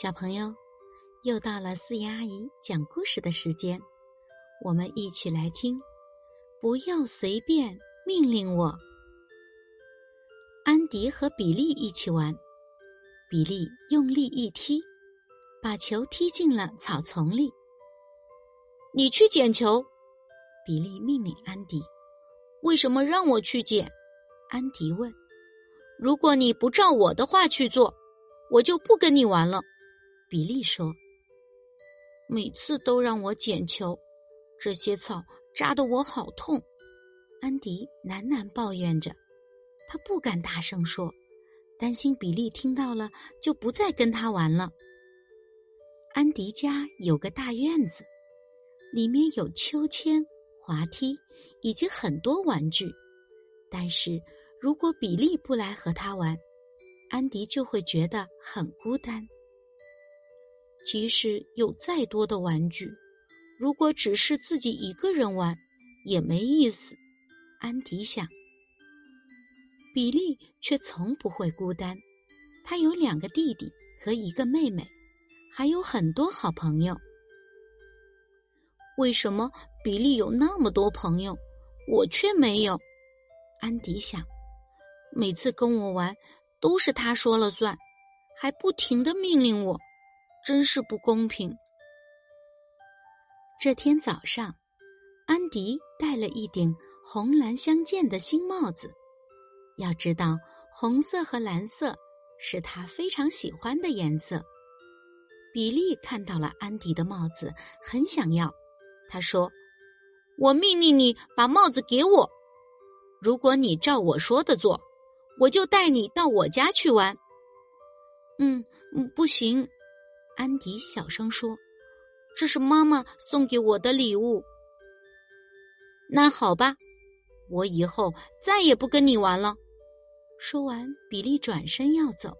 小朋友，又到了四言阿姨讲故事的时间，我们一起来听。不要随便命令我。安迪和比利一起玩，比利用力一踢，把球踢进了草丛里。你去捡球，比利命令安迪。为什么让我去捡？安迪问。如果你不照我的话去做，我就不跟你玩了。比利说：“每次都让我捡球，这些草扎得我好痛。”安迪喃喃抱怨着，他不敢大声说，担心比利听到了就不再跟他玩了。安迪家有个大院子，里面有秋千、滑梯以及很多玩具，但是如果比利不来和他玩，安迪就会觉得很孤单。即使有再多的玩具，如果只是自己一个人玩，也没意思。安迪想，比利却从不会孤单。他有两个弟弟和一个妹妹，还有很多好朋友。为什么比利有那么多朋友，我却没有？安迪想，每次跟我玩都是他说了算，还不停的命令我。真是不公平。这天早上，安迪戴了一顶红蓝相间的新帽子。要知道，红色和蓝色是他非常喜欢的颜色。比利看到了安迪的帽子，很想要。他说：“我命令你把帽子给我。如果你照我说的做，我就带你到我家去玩。”“嗯，不行。”安迪小声说：“这是妈妈送给我的礼物。”那好吧，我以后再也不跟你玩了。说完，比利转身要走。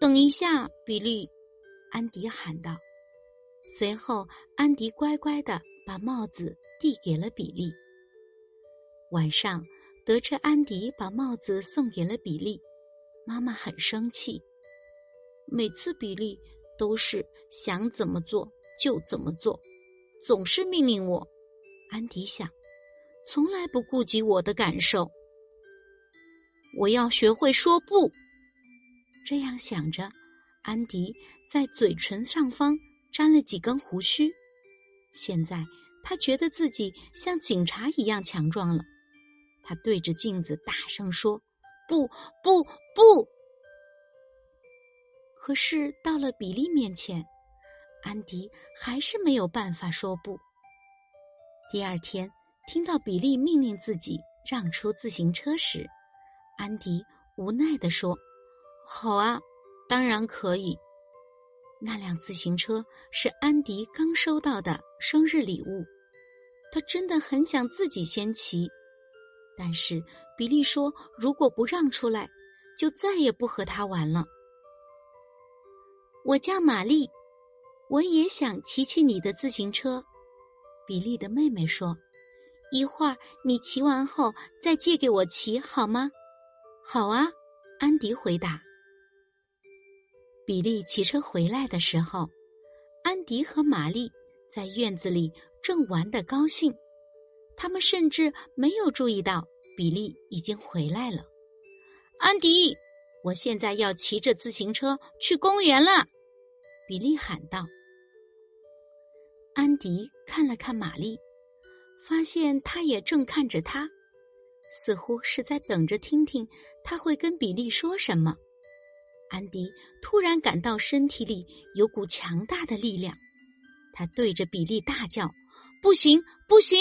等一下，比利，安迪喊道。随后，安迪乖乖的把帽子递给了比利。晚上，得知安迪把帽子送给了比利，妈妈很生气。每次比利。都是想怎么做就怎么做，总是命令我。安迪想，从来不顾及我的感受。我要学会说不。这样想着，安迪在嘴唇上方粘了几根胡须。现在他觉得自己像警察一样强壮了。他对着镜子大声说：“不不不！”可是到了比利面前，安迪还是没有办法说不。第二天，听到比利命令自己让出自行车时，安迪无奈地说：“好啊，当然可以。”那辆自行车是安迪刚收到的生日礼物，他真的很想自己先骑，但是比利说：“如果不让出来，就再也不和他玩了。”我叫玛丽，我也想骑骑你的自行车。比利的妹妹说：“一会儿你骑完后再借给我骑好吗？”“好啊。”安迪回答。比利骑车回来的时候，安迪和玛丽在院子里正玩得高兴，他们甚至没有注意到比利已经回来了。安迪。我现在要骑着自行车去公园了，比利喊道。安迪看了看玛丽，发现她也正看着他，似乎是在等着听听他会跟比利说什么。安迪突然感到身体里有股强大的力量，他对着比利大叫：“不行，不行！”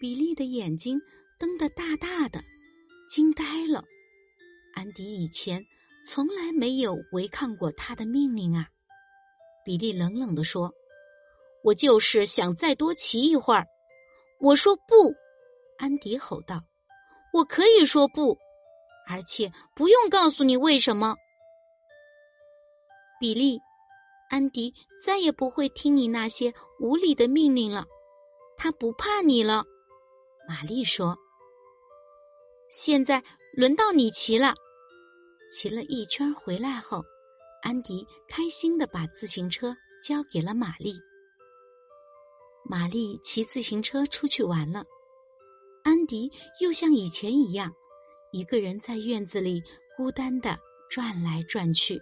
比利的眼睛瞪得大大的，惊呆了。安迪以前从来没有违抗过他的命令啊！比利冷冷地说：“我就是想再多骑一会儿。”我说不，安迪吼道：“我可以说不，而且不用告诉你为什么。”比利，安迪再也不会听你那些无理的命令了，他不怕你了。”玛丽说：“现在轮到你骑了。”骑了一圈回来后，安迪开心的把自行车交给了玛丽。玛丽骑自行车出去玩了，安迪又像以前一样，一个人在院子里孤单的转来转去。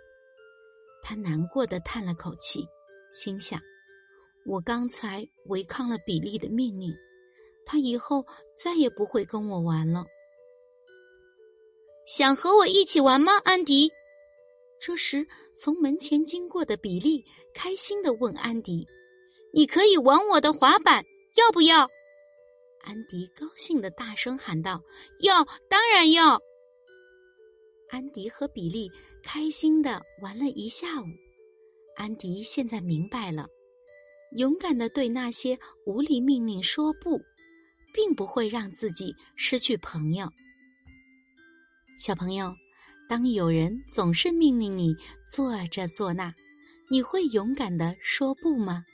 他难过的叹了口气，心想：“我刚才违抗了比利的命令，他以后再也不会跟我玩了。”想和我一起玩吗，安迪？这时，从门前经过的比利开心的问安迪。你可以玩我的滑板，要不要？安迪高兴的大声喊道：“要，当然要！”安迪和比利开心的玩了一下午。安迪现在明白了，勇敢的对那些无理命令说不，并不会让自己失去朋友。小朋友，当有人总是命令你做这做那，你会勇敢的说不吗？